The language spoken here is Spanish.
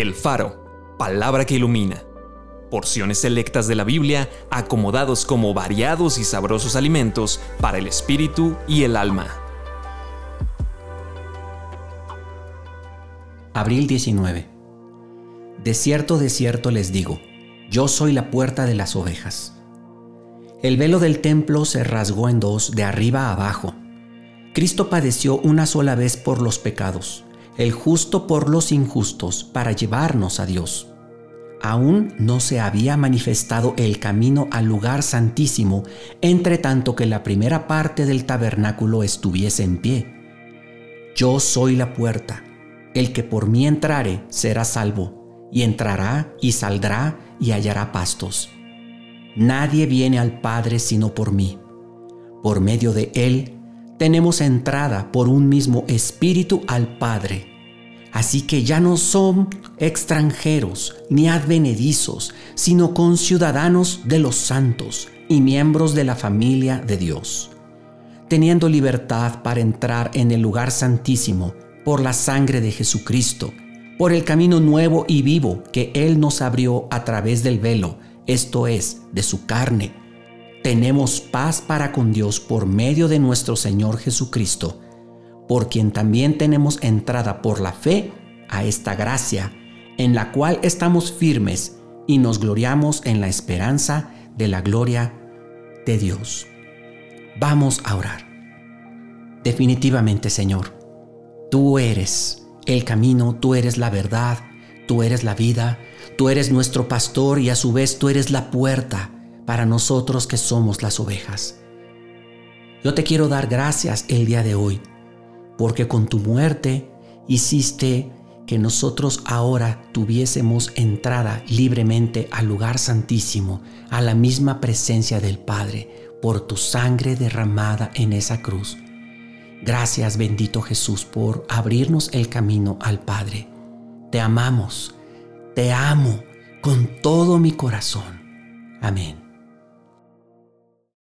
El Faro, palabra que ilumina. Porciones selectas de la Biblia acomodados como variados y sabrosos alimentos para el espíritu y el alma. Abril 19. De cierto, de cierto les digo, yo soy la puerta de las ovejas. El velo del templo se rasgó en dos, de arriba a abajo. Cristo padeció una sola vez por los pecados el justo por los injustos, para llevarnos a Dios. Aún no se había manifestado el camino al lugar santísimo, entre tanto que la primera parte del tabernáculo estuviese en pie. Yo soy la puerta, el que por mí entrare será salvo, y entrará y saldrá y hallará pastos. Nadie viene al Padre sino por mí. Por medio de Él tenemos entrada por un mismo espíritu al Padre. Así que ya no son extranjeros ni advenedizos, sino conciudadanos de los santos y miembros de la familia de Dios, teniendo libertad para entrar en el lugar santísimo por la sangre de Jesucristo, por el camino nuevo y vivo que Él nos abrió a través del velo, esto es, de su carne tenemos paz para con Dios por medio de nuestro Señor Jesucristo, por quien también tenemos entrada por la fe a esta gracia, en la cual estamos firmes y nos gloriamos en la esperanza de la gloria de Dios. Vamos a orar. Definitivamente, Señor, tú eres el camino, tú eres la verdad, tú eres la vida, tú eres nuestro pastor y a su vez tú eres la puerta para nosotros que somos las ovejas. Yo te quiero dar gracias el día de hoy, porque con tu muerte hiciste que nosotros ahora tuviésemos entrada libremente al lugar santísimo, a la misma presencia del Padre, por tu sangre derramada en esa cruz. Gracias bendito Jesús por abrirnos el camino al Padre. Te amamos, te amo con todo mi corazón. Amén.